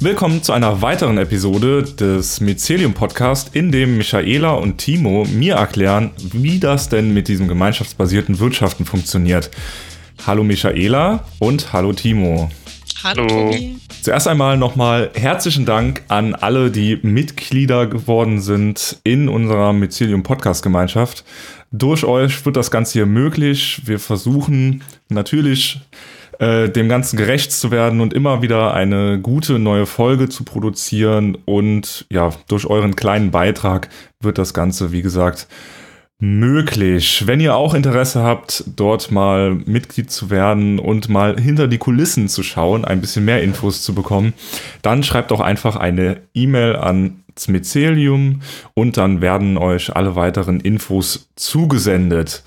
Willkommen zu einer weiteren Episode des Mycelium Podcast, in dem Michaela und Timo mir erklären, wie das denn mit diesem gemeinschaftsbasierten Wirtschaften funktioniert. Hallo Michaela und hallo Timo. Hallo. Tobi. Zuerst einmal nochmal herzlichen Dank an alle, die Mitglieder geworden sind in unserer Mycelium Podcast Gemeinschaft. Durch euch wird das Ganze hier möglich. Wir versuchen natürlich äh, dem Ganzen gerecht zu werden und immer wieder eine gute neue Folge zu produzieren. Und ja, durch euren kleinen Beitrag wird das Ganze, wie gesagt, möglich. Wenn ihr auch Interesse habt, dort mal Mitglied zu werden und mal hinter die Kulissen zu schauen, ein bisschen mehr Infos zu bekommen, dann schreibt doch einfach eine E-Mail an Smicelium und dann werden euch alle weiteren Infos zugesendet.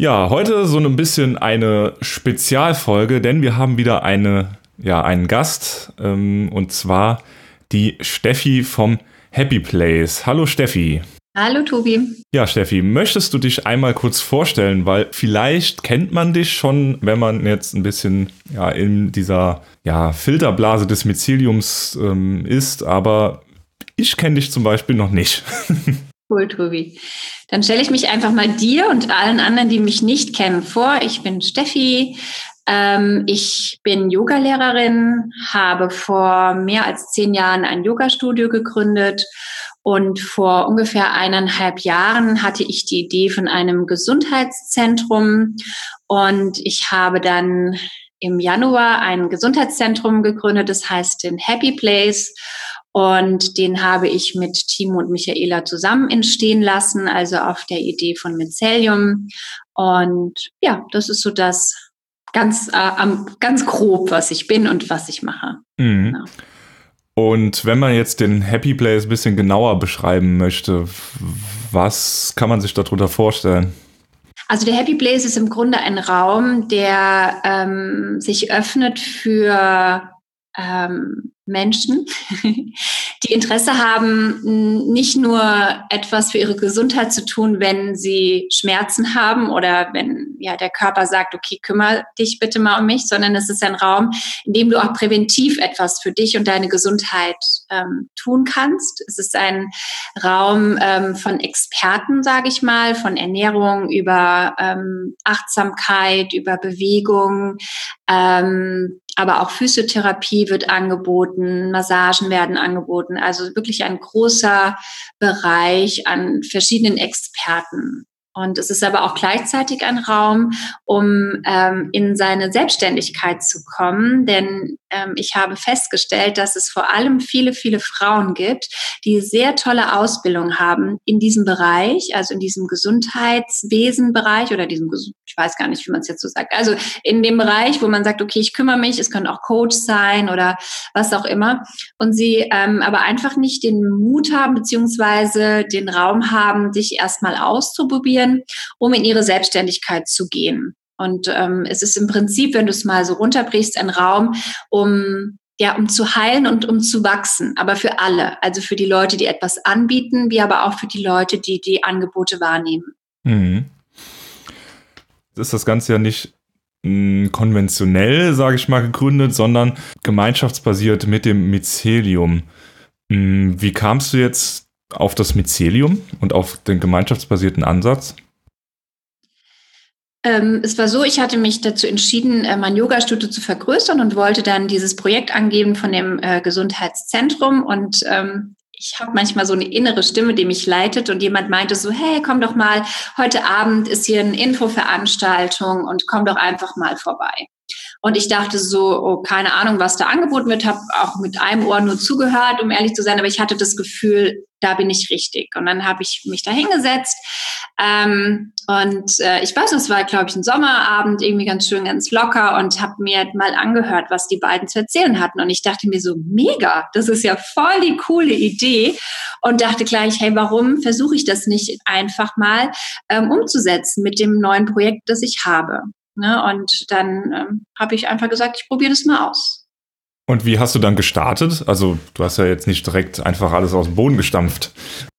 Ja, heute so ein bisschen eine Spezialfolge, denn wir haben wieder eine, ja, einen Gast ähm, und zwar die Steffi vom Happy Place. Hallo Steffi. Hallo Tobi. Ja, Steffi, möchtest du dich einmal kurz vorstellen, weil vielleicht kennt man dich schon, wenn man jetzt ein bisschen ja, in dieser ja, Filterblase des Myceliums ähm, ist, aber ich kenne dich zum Beispiel noch nicht. Cool, Tobi. Dann stelle ich mich einfach mal dir und allen anderen, die mich nicht kennen, vor. Ich bin Steffi. Ähm, ich bin Yogalehrerin, habe vor mehr als zehn Jahren ein Yoga-Studio gegründet und vor ungefähr eineinhalb Jahren hatte ich die Idee von einem Gesundheitszentrum und ich habe dann im Januar ein Gesundheitszentrum gegründet, das heißt den Happy Place und den habe ich mit Timo und Michaela zusammen entstehen lassen, also auf der Idee von Mycelium. Und ja, das ist so das ganz, äh, ganz grob, was ich bin und was ich mache. Mhm. Genau. Und wenn man jetzt den Happy Place ein bisschen genauer beschreiben möchte, was kann man sich darunter vorstellen? Also der Happy Place ist im Grunde ein Raum, der ähm, sich öffnet für ähm, Menschen, die Interesse haben, nicht nur etwas für ihre Gesundheit zu tun, wenn sie Schmerzen haben oder wenn ja der Körper sagt, okay, kümmere dich bitte mal um mich, sondern es ist ein Raum, in dem du auch präventiv etwas für dich und deine Gesundheit ähm, tun kannst. Es ist ein Raum ähm, von Experten, sage ich mal, von Ernährung über ähm, Achtsamkeit, über Bewegung, ähm, aber auch Physiotherapie wird angeboten, Massagen werden angeboten. Also wirklich ein großer Bereich an verschiedenen Experten. Und es ist aber auch gleichzeitig ein Raum, um ähm, in seine Selbstständigkeit zu kommen. Denn ich habe festgestellt, dass es vor allem viele, viele Frauen gibt, die sehr tolle Ausbildung haben in diesem Bereich, also in diesem Gesundheitswesenbereich oder diesem, ich weiß gar nicht, wie man es jetzt so sagt, also in dem Bereich, wo man sagt, okay, ich kümmere mich, es können auch Coach sein oder was auch immer. Und sie ähm, aber einfach nicht den Mut haben, beziehungsweise den Raum haben, dich erstmal auszuprobieren um in ihre Selbstständigkeit zu gehen. Und ähm, es ist im Prinzip, wenn du es mal so runterbrichst, ein Raum, um ja, um zu heilen und um zu wachsen, aber für alle, also für die Leute, die etwas anbieten, wie aber auch für die Leute, die die Angebote wahrnehmen. Mhm. Ist das Ganze ja nicht mh, hm, konventionell, sage ich mal, gegründet, sondern gemeinschaftsbasiert mit dem Mycelium. Mh, hm, wie kamst du jetzt auf das Mycelium und auf den gemeinschaftsbasierten Ansatz? Ähm, es war so, ich hatte mich dazu entschieden, äh, mein Yoga-Studio zu vergrößern und wollte dann dieses Projekt angeben von dem äh, Gesundheitszentrum. Und ähm, ich habe manchmal so eine innere Stimme, die mich leitet und jemand meinte so, hey, komm doch mal, heute Abend ist hier eine Infoveranstaltung und komm doch einfach mal vorbei. Und ich dachte so, oh, keine Ahnung, was da angeboten wird, habe auch mit einem Ohr nur zugehört, um ehrlich zu sein, aber ich hatte das Gefühl, da bin ich richtig. Und dann habe ich mich da hingesetzt. Ähm, und äh, ich weiß, es war, glaube ich, ein Sommerabend, irgendwie ganz schön, ganz locker und habe mir mal angehört, was die beiden zu erzählen hatten. Und ich dachte mir so, mega, das ist ja voll die coole Idee. Und dachte gleich, hey, warum versuche ich das nicht einfach mal ähm, umzusetzen mit dem neuen Projekt, das ich habe? Ne? Und dann ähm, habe ich einfach gesagt, ich probiere das mal aus. Und wie hast du dann gestartet? Also du hast ja jetzt nicht direkt einfach alles aus dem Boden gestampft.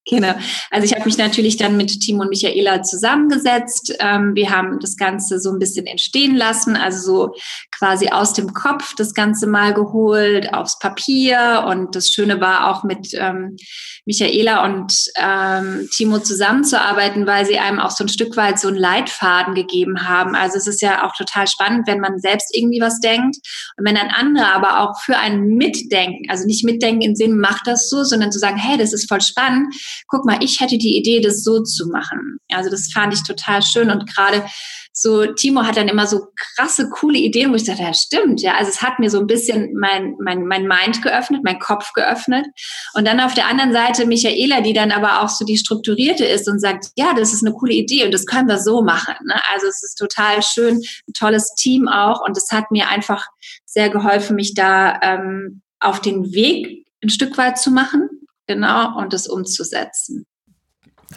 Genau. Also ich habe mich natürlich dann mit Timo und Michaela zusammengesetzt. Ähm, wir haben das Ganze so ein bisschen entstehen lassen, also so quasi aus dem Kopf das Ganze mal geholt, aufs Papier. Und das Schöne war auch mit ähm, Michaela und ähm, Timo zusammenzuarbeiten, weil sie einem auch so ein Stück weit so einen Leitfaden gegeben haben. Also es ist ja auch total spannend, wenn man selbst irgendwie was denkt und wenn dann andere aber auch für einen mitdenken, also nicht mitdenken im Sinn, mach das so, sondern zu sagen, hey, das ist voll spannend guck mal, ich hätte die Idee, das so zu machen. Also das fand ich total schön und gerade so Timo hat dann immer so krasse, coole Ideen, wo ich dachte, ja stimmt, ja, also es hat mir so ein bisschen mein, mein, mein Mind geöffnet, mein Kopf geöffnet und dann auf der anderen Seite Michaela, die dann aber auch so die strukturierte ist und sagt, ja, das ist eine coole Idee und das können wir so machen. Ne? Also es ist total schön, ein tolles Team auch und es hat mir einfach sehr geholfen, mich da ähm, auf den Weg ein Stück weit zu machen genau, und es umzusetzen.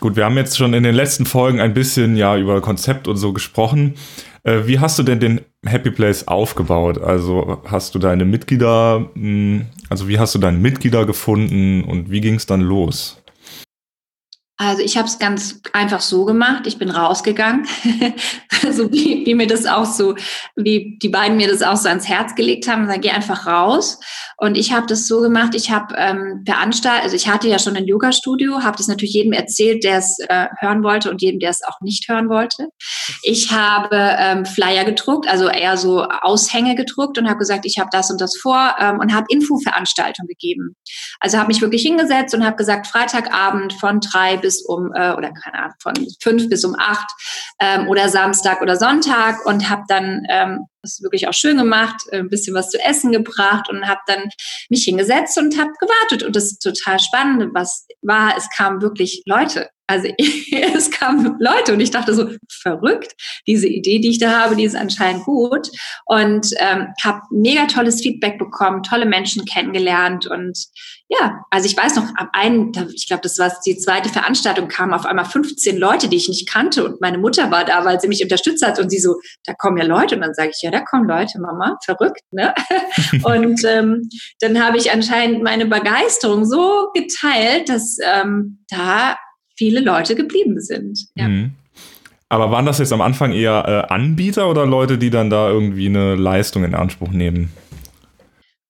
Gut, wir haben jetzt schon in den letzten Folgen ein bisschen ja über Konzept und so gesprochen. Äh, wie hast du denn den Happy Place aufgebaut? Also hast du deine Mitglieder, hm, also wie hast du deine Mitglieder gefunden und wie ging es dann los? Also ich habe es ganz einfach so gemacht. Ich bin rausgegangen, so wie, wie mir das auch so, wie die beiden mir das auch so ans Herz gelegt haben. Dann geh einfach raus. Und ich habe das so gemacht. Ich habe ähm, veranstaltet, also ich hatte ja schon ein Yoga-Studio, habe das natürlich jedem erzählt, der es äh, hören wollte und jedem, der es auch nicht hören wollte. Ich habe ähm, Flyer gedruckt, also eher so Aushänge gedruckt und habe gesagt, ich habe das und das vor ähm, und habe Infoveranstaltungen gegeben. Also habe mich wirklich hingesetzt und habe gesagt, Freitagabend von drei bis um, äh, oder keine Ahnung, von fünf bis um acht ähm, oder Samstag oder Sonntag und habe dann ähm, das wirklich auch schön gemacht, äh, ein bisschen was zu essen gebracht und habe dann mich hingesetzt und habe gewartet. Und das total spannend, was war, es kamen wirklich Leute. Also es kamen Leute und ich dachte so, verrückt, diese Idee, die ich da habe, die ist anscheinend gut. Und ähm, habe mega tolles Feedback bekommen, tolle Menschen kennengelernt und ja, also ich weiß noch, ab einen, ich glaube, das war die zweite Veranstaltung, kamen auf einmal 15 Leute, die ich nicht kannte und meine Mutter war da, weil sie mich unterstützt hat und sie so, da kommen ja Leute und dann sage ich, ja, da kommen Leute, Mama, verrückt, ne? und ähm, dann habe ich anscheinend meine Begeisterung so geteilt, dass ähm, da viele Leute geblieben sind. Ja. Mhm. Aber waren das jetzt am Anfang eher äh, Anbieter oder Leute, die dann da irgendwie eine Leistung in Anspruch nehmen?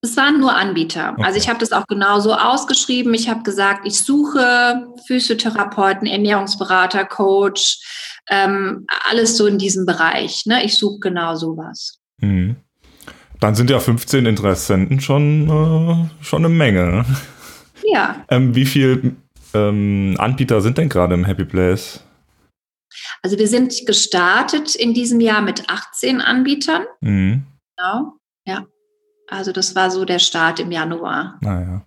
Es waren nur Anbieter. Okay. Also ich habe das auch genauso ausgeschrieben. Ich habe gesagt, ich suche Physiotherapeuten, Ernährungsberater, Coach, ähm, alles so in diesem Bereich. Ne? Ich suche genau sowas. Mhm. Dann sind ja 15 Interessenten schon, äh, schon eine Menge. Ja. Ähm, wie viele ähm, Anbieter sind denn gerade im Happy Place? Also wir sind gestartet in diesem Jahr mit 18 Anbietern. Mhm. Genau, ja. Also das war so der Start im Januar. Naja.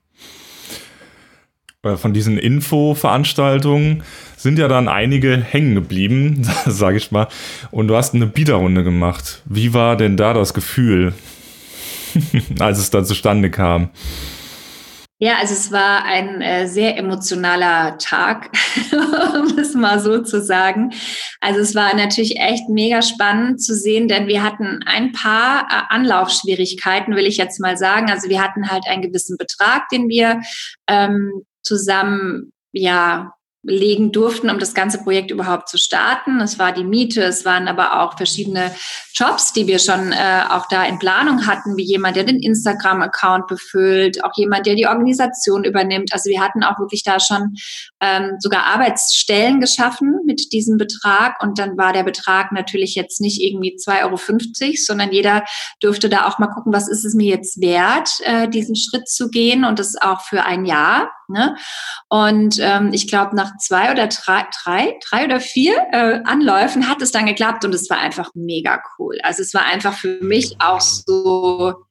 Von diesen Info-Veranstaltungen sind ja dann einige hängen geblieben, sage ich mal. Und du hast eine Bieterrunde gemacht. Wie war denn da das Gefühl, als es dann zustande kam? Ja, also es war ein äh, sehr emotionaler Tag, um es mal so zu sagen. Also es war natürlich echt mega spannend zu sehen, denn wir hatten ein paar äh, Anlaufschwierigkeiten, will ich jetzt mal sagen. Also wir hatten halt einen gewissen Betrag, den wir ähm, zusammen ja legen durften, um das ganze Projekt überhaupt zu starten. Es war die Miete, es waren aber auch verschiedene Jobs, die wir schon äh, auch da in Planung hatten, wie jemand, der den Instagram-Account befüllt, auch jemand, der die Organisation übernimmt. Also wir hatten auch wirklich da schon ähm, sogar Arbeitsstellen geschaffen mit diesem Betrag. Und dann war der Betrag natürlich jetzt nicht irgendwie 2,50 Euro, sondern jeder dürfte da auch mal gucken, was ist es mir jetzt wert, äh, diesen Schritt zu gehen und das auch für ein Jahr. Ne? Und ähm, ich glaube, nach zwei oder drei, drei, drei oder vier äh, Anläufen hat es dann geklappt und es war einfach mega cool. Also es war einfach für mich auch so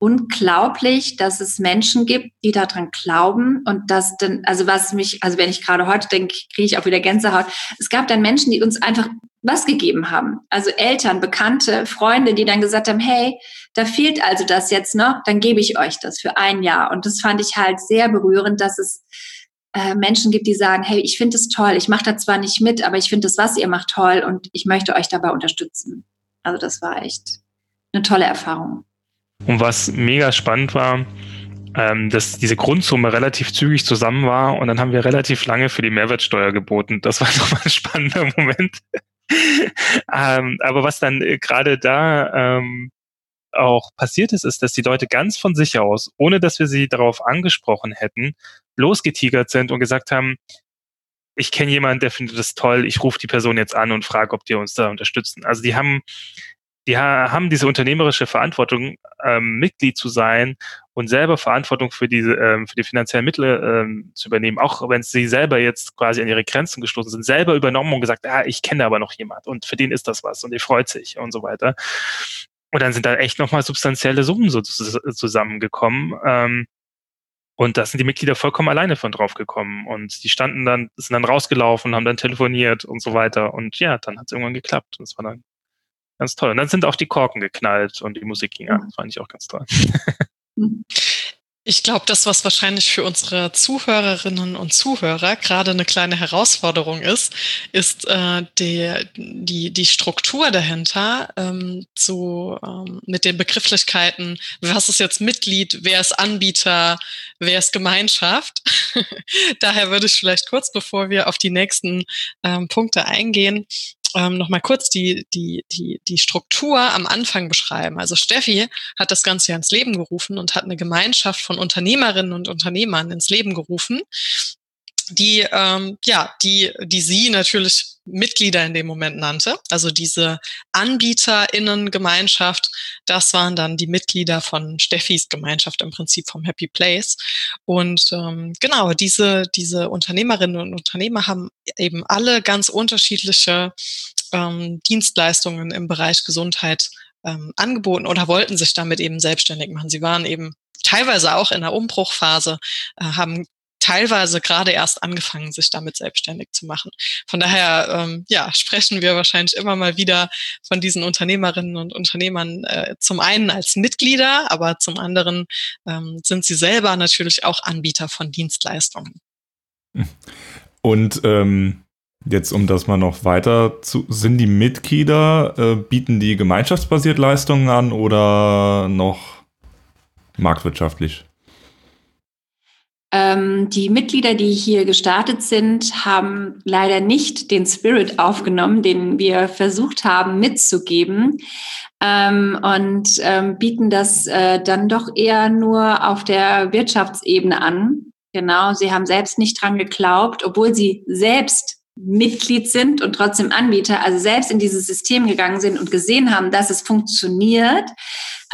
unglaublich, dass es Menschen gibt, die daran glauben und das dann, also was mich, also wenn ich gerade heute denke, kriege ich auch wieder Gänsehaut. Es gab dann Menschen, die uns einfach was gegeben haben. Also Eltern, Bekannte, Freunde, die dann gesagt haben, hey, da fehlt also das jetzt noch, dann gebe ich euch das für ein Jahr. Und das fand ich halt sehr berührend, dass es äh, Menschen gibt, die sagen, hey, ich finde es toll, ich mache da zwar nicht mit, aber ich finde das, was ihr macht, toll und ich möchte euch dabei unterstützen. Also das war echt eine tolle Erfahrung. Und was mega spannend war, ähm, dass diese Grundsumme relativ zügig zusammen war und dann haben wir relativ lange für die Mehrwertsteuer geboten. Das war nochmal ein spannender Moment. ähm, aber was dann äh, gerade da ähm, auch passiert ist, ist, dass die Leute ganz von sich aus, ohne dass wir sie darauf angesprochen hätten, losgetigert sind und gesagt haben, ich kenne jemanden, der findet das toll, ich rufe die Person jetzt an und frage, ob die uns da unterstützen. Also die haben, die haben diese unternehmerische Verantwortung, ähm, Mitglied zu sein und selber Verantwortung für diese, ähm, für die finanziellen Mittel ähm, zu übernehmen, auch wenn sie selber jetzt quasi an ihre Grenzen gestoßen sind, selber übernommen und gesagt, ah, ich kenne aber noch jemand und für den ist das was und der freut sich und so weiter. Und dann sind da echt nochmal substanzielle Summen so zusammengekommen. Ähm, und da sind die Mitglieder vollkommen alleine von drauf gekommen. Und die standen dann, sind dann rausgelaufen, haben dann telefoniert und so weiter. Und ja, dann hat es irgendwann geklappt. Und das war dann ganz toll. Und dann sind auch die Korken geknallt und die Musik ging an. Das fand ich auch ganz toll. Ich glaube, das, was wahrscheinlich für unsere Zuhörerinnen und Zuhörer gerade eine kleine Herausforderung ist, ist äh, die, die, die Struktur dahinter ähm, zu, ähm, mit den Begrifflichkeiten, was ist jetzt Mitglied, wer ist Anbieter, wer ist Gemeinschaft. Daher würde ich vielleicht kurz, bevor wir auf die nächsten ähm, Punkte eingehen, ähm, nochmal kurz die, die, die, die Struktur am Anfang beschreiben. Also Steffi hat das Ganze ja ins Leben gerufen und hat eine Gemeinschaft von Unternehmerinnen und Unternehmern ins Leben gerufen, die, ähm, ja, die, die sie natürlich Mitglieder in dem Moment nannte. Also diese AnbieterInnen-Gemeinschaft, das waren dann die Mitglieder von Steffis Gemeinschaft im Prinzip vom Happy Place. Und ähm, genau, diese, diese Unternehmerinnen und Unternehmer haben eben alle ganz unterschiedliche ähm, Dienstleistungen im Bereich Gesundheit ähm, angeboten oder wollten sich damit eben selbstständig machen. Sie waren eben teilweise auch in der Umbruchphase, äh, haben teilweise gerade erst angefangen, sich damit selbstständig zu machen. Von daher, ähm, ja, sprechen wir wahrscheinlich immer mal wieder von diesen Unternehmerinnen und Unternehmern äh, zum einen als Mitglieder, aber zum anderen ähm, sind sie selber natürlich auch Anbieter von Dienstleistungen. Und ähm, jetzt, um das mal noch weiter zu, sind die Mitglieder, äh, bieten die gemeinschaftsbasiert Leistungen an oder noch marktwirtschaftlich? Ähm, die Mitglieder, die hier gestartet sind, haben leider nicht den Spirit aufgenommen, den wir versucht haben mitzugeben. Ähm, und ähm, bieten das äh, dann doch eher nur auf der Wirtschaftsebene an. Genau, sie haben selbst nicht dran geglaubt, obwohl sie selbst Mitglied sind und trotzdem Anbieter, also selbst in dieses System gegangen sind und gesehen haben, dass es funktioniert,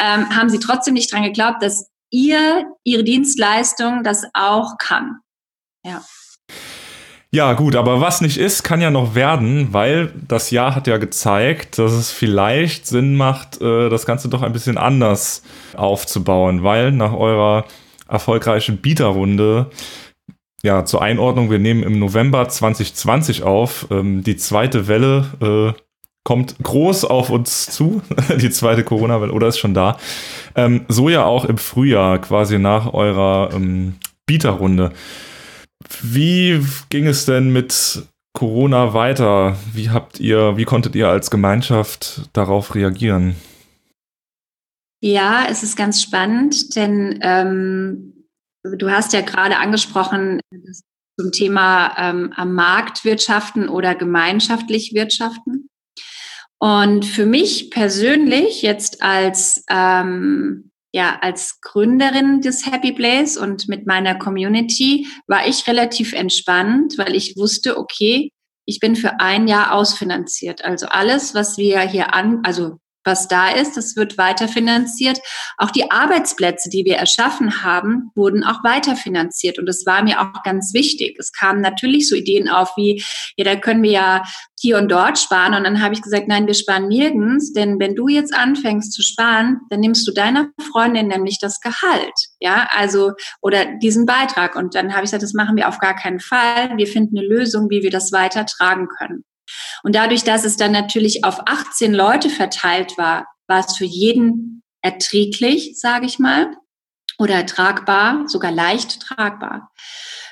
ähm, haben sie trotzdem nicht dran geglaubt, dass ihr, ihre Dienstleistung das auch kann. Ja. Ja, gut, aber was nicht ist, kann ja noch werden, weil das Jahr hat ja gezeigt, dass es vielleicht Sinn macht, äh, das Ganze doch ein bisschen anders aufzubauen, weil nach eurer erfolgreichen Bieterrunde, ja, zur Einordnung, wir nehmen im November 2020 auf, ähm, die zweite Welle äh, kommt groß auf uns zu, die zweite Corona-Welle, oder ist schon da. Ähm, so ja auch im Frühjahr, quasi nach eurer ähm, Bieterrunde. Wie ging es denn mit Corona weiter? Wie habt ihr, wie konntet ihr als Gemeinschaft darauf reagieren? Ja, es ist ganz spannend, denn ähm, du hast ja gerade angesprochen zum Thema ähm, am Markt wirtschaften oder gemeinschaftlich wirtschaften. Und für mich persönlich jetzt als ähm, ja als Gründerin des Happy Place und mit meiner Community war ich relativ entspannt, weil ich wusste, okay, ich bin für ein Jahr ausfinanziert. Also alles, was wir hier an, also was da ist, das wird weiterfinanziert. Auch die Arbeitsplätze, die wir erschaffen haben, wurden auch weiterfinanziert. Und das war mir auch ganz wichtig. Es kamen natürlich so Ideen auf wie, ja, da können wir ja hier und dort sparen. Und dann habe ich gesagt, nein, wir sparen nirgends, denn wenn du jetzt anfängst zu sparen, dann nimmst du deiner Freundin nämlich das Gehalt. Ja, also, oder diesen Beitrag. Und dann habe ich gesagt, das machen wir auf gar keinen Fall. Wir finden eine Lösung, wie wir das weitertragen können. Und dadurch, dass es dann natürlich auf 18 Leute verteilt war, war es für jeden erträglich, sage ich mal, oder tragbar, sogar leicht tragbar.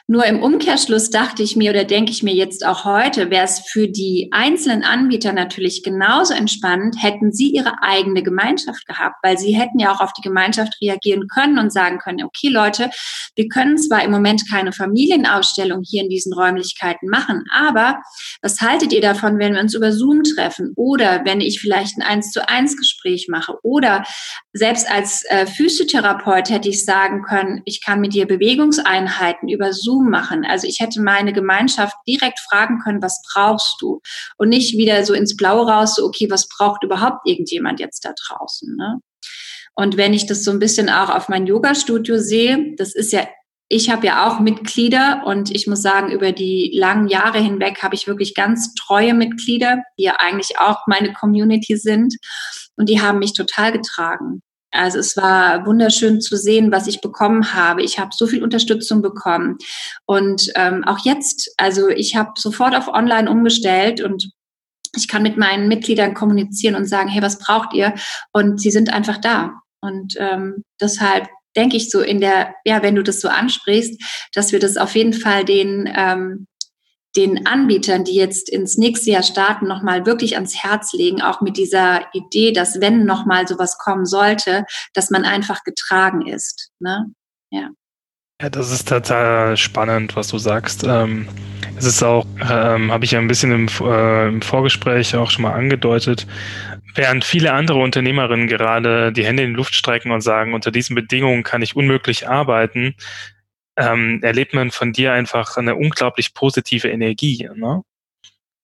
Nur im Umkehrschluss dachte ich mir oder denke ich mir jetzt auch heute, wäre es für die einzelnen Anbieter natürlich genauso entspannt, hätten sie ihre eigene Gemeinschaft gehabt, weil sie hätten ja auch auf die Gemeinschaft reagieren können und sagen können, okay Leute, wir können zwar im Moment keine Familienausstellung hier in diesen Räumlichkeiten machen, aber was haltet ihr davon, wenn wir uns über Zoom treffen oder wenn ich vielleicht ein eins zu eins Gespräch mache? Oder selbst als äh, Physiotherapeut hätte ich sagen können, ich kann mit dir Bewegungseinheiten über Zoom machen. Also ich hätte meine Gemeinschaft direkt fragen können, was brauchst du? Und nicht wieder so ins Blaue raus, so, okay, was braucht überhaupt irgendjemand jetzt da draußen? Ne? Und wenn ich das so ein bisschen auch auf mein Yoga-Studio sehe, das ist ja ich habe ja auch Mitglieder und ich muss sagen, über die langen Jahre hinweg habe ich wirklich ganz treue Mitglieder, die ja eigentlich auch meine Community sind und die haben mich total getragen. Also es war wunderschön zu sehen, was ich bekommen habe. Ich habe so viel Unterstützung bekommen. Und ähm, auch jetzt, also ich habe sofort auf Online umgestellt und ich kann mit meinen Mitgliedern kommunizieren und sagen, hey, was braucht ihr? Und sie sind einfach da. Und ähm, deshalb denke ich so in der, ja, wenn du das so ansprichst, dass wir das auf jeden Fall den ähm, den Anbietern, die jetzt ins nächste Jahr starten, nochmal wirklich ans Herz legen, auch mit dieser Idee, dass wenn nochmal sowas kommen sollte, dass man einfach getragen ist. Ne? Ja. Ja, das ist total spannend, was du sagst. Ähm, es ist auch, ähm, habe ich ja ein bisschen im, äh, im Vorgespräch auch schon mal angedeutet, während viele andere Unternehmerinnen gerade die Hände in die Luft strecken und sagen, unter diesen Bedingungen kann ich unmöglich arbeiten, ähm, erlebt man von dir einfach eine unglaublich positive Energie. Ne?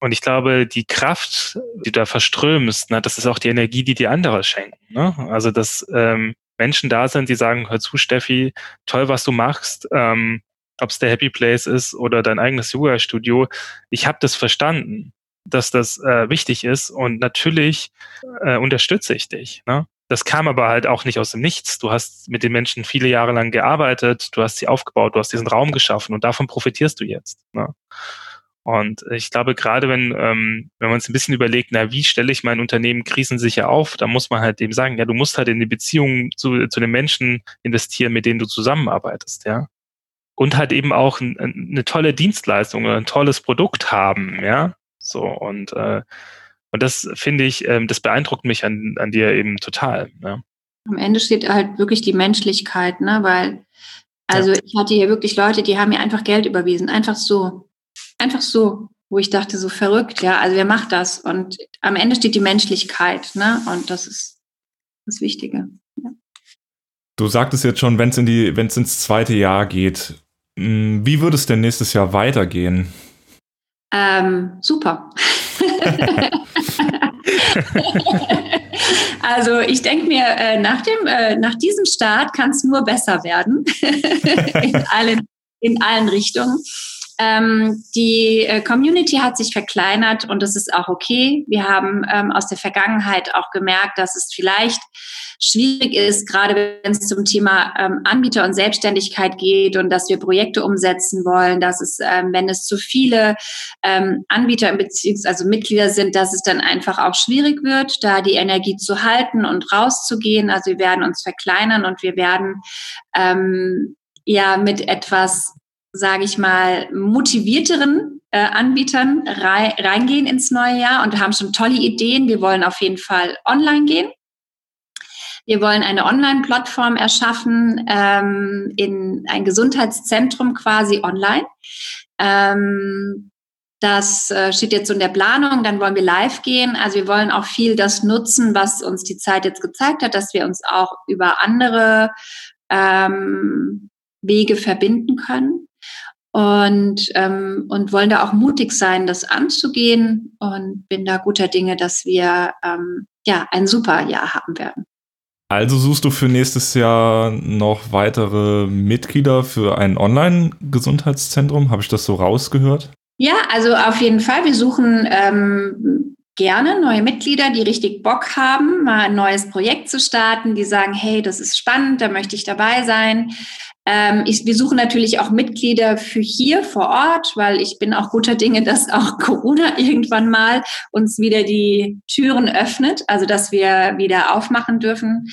Und ich glaube, die Kraft, die du da verströmst, ne, das ist auch die Energie, die dir andere schenken. Ne? Also, dass ähm, Menschen da sind, die sagen, hör zu, Steffi, toll, was du machst, ähm, ob es der Happy Place ist oder dein eigenes Yoga-Studio. Ich habe das verstanden, dass das äh, wichtig ist und natürlich äh, unterstütze ich dich. Ne? Das kam aber halt auch nicht aus dem Nichts. Du hast mit den Menschen viele Jahre lang gearbeitet, du hast sie aufgebaut, du hast diesen Raum geschaffen und davon profitierst du jetzt. Ne? Und ich glaube, gerade wenn, ähm, wenn man uns ein bisschen überlegt, na, wie stelle ich mein Unternehmen krisensicher auf, da muss man halt eben sagen, ja, du musst halt in die Beziehung zu, zu den Menschen investieren, mit denen du zusammenarbeitest, ja. Und halt eben auch ein, eine tolle Dienstleistung oder ein tolles Produkt haben, ja. So, und äh, und das finde ich, ähm, das beeindruckt mich an, an dir eben total. Ne? Am Ende steht halt wirklich die Menschlichkeit, ne? Weil, also ja. ich hatte hier wirklich Leute, die haben mir einfach Geld überwiesen. Einfach so. Einfach so. Wo ich dachte, so verrückt, ja, also wer macht das? Und am Ende steht die Menschlichkeit, ne? Und das ist das Wichtige. Ja. Du sagtest jetzt schon, wenn es in die, wenn es ins zweite Jahr geht, hm, wie würde es denn nächstes Jahr weitergehen? Ähm, super. also ich denke mir, äh, nach, dem, äh, nach diesem Start kann es nur besser werden in, allen, in allen Richtungen. Ähm, die äh, Community hat sich verkleinert und das ist auch okay. Wir haben ähm, aus der Vergangenheit auch gemerkt, dass es vielleicht schwierig ist, gerade wenn es zum Thema ähm, Anbieter und Selbstständigkeit geht und dass wir Projekte umsetzen wollen, dass es, ähm, wenn es zu viele ähm, Anbieter bzw. also Mitglieder sind, dass es dann einfach auch schwierig wird, da die Energie zu halten und rauszugehen. Also wir werden uns verkleinern und wir werden ähm, ja mit etwas sage ich mal, motivierteren äh, Anbietern rei reingehen ins neue Jahr und haben schon tolle Ideen. Wir wollen auf jeden Fall online gehen. Wir wollen eine Online-Plattform erschaffen, ähm, in ein Gesundheitszentrum quasi online. Ähm, das äh, steht jetzt so in der Planung. Dann wollen wir live gehen. Also wir wollen auch viel das nutzen, was uns die Zeit jetzt gezeigt hat, dass wir uns auch über andere ähm, Wege verbinden können und, ähm, und wollen da auch mutig sein, das anzugehen und bin da guter Dinge, dass wir ähm, ja ein super Jahr haben werden. Also suchst du für nächstes Jahr noch weitere Mitglieder für ein Online-Gesundheitszentrum? Habe ich das so rausgehört? Ja, also auf jeden Fall. Wir suchen ähm, gerne neue Mitglieder, die richtig Bock haben, mal ein neues Projekt zu starten, die sagen, hey, das ist spannend, da möchte ich dabei sein. Ähm, ich, wir suchen natürlich auch Mitglieder für hier vor Ort, weil ich bin auch guter Dinge, dass auch Corona irgendwann mal uns wieder die Türen öffnet, also dass wir wieder aufmachen dürfen.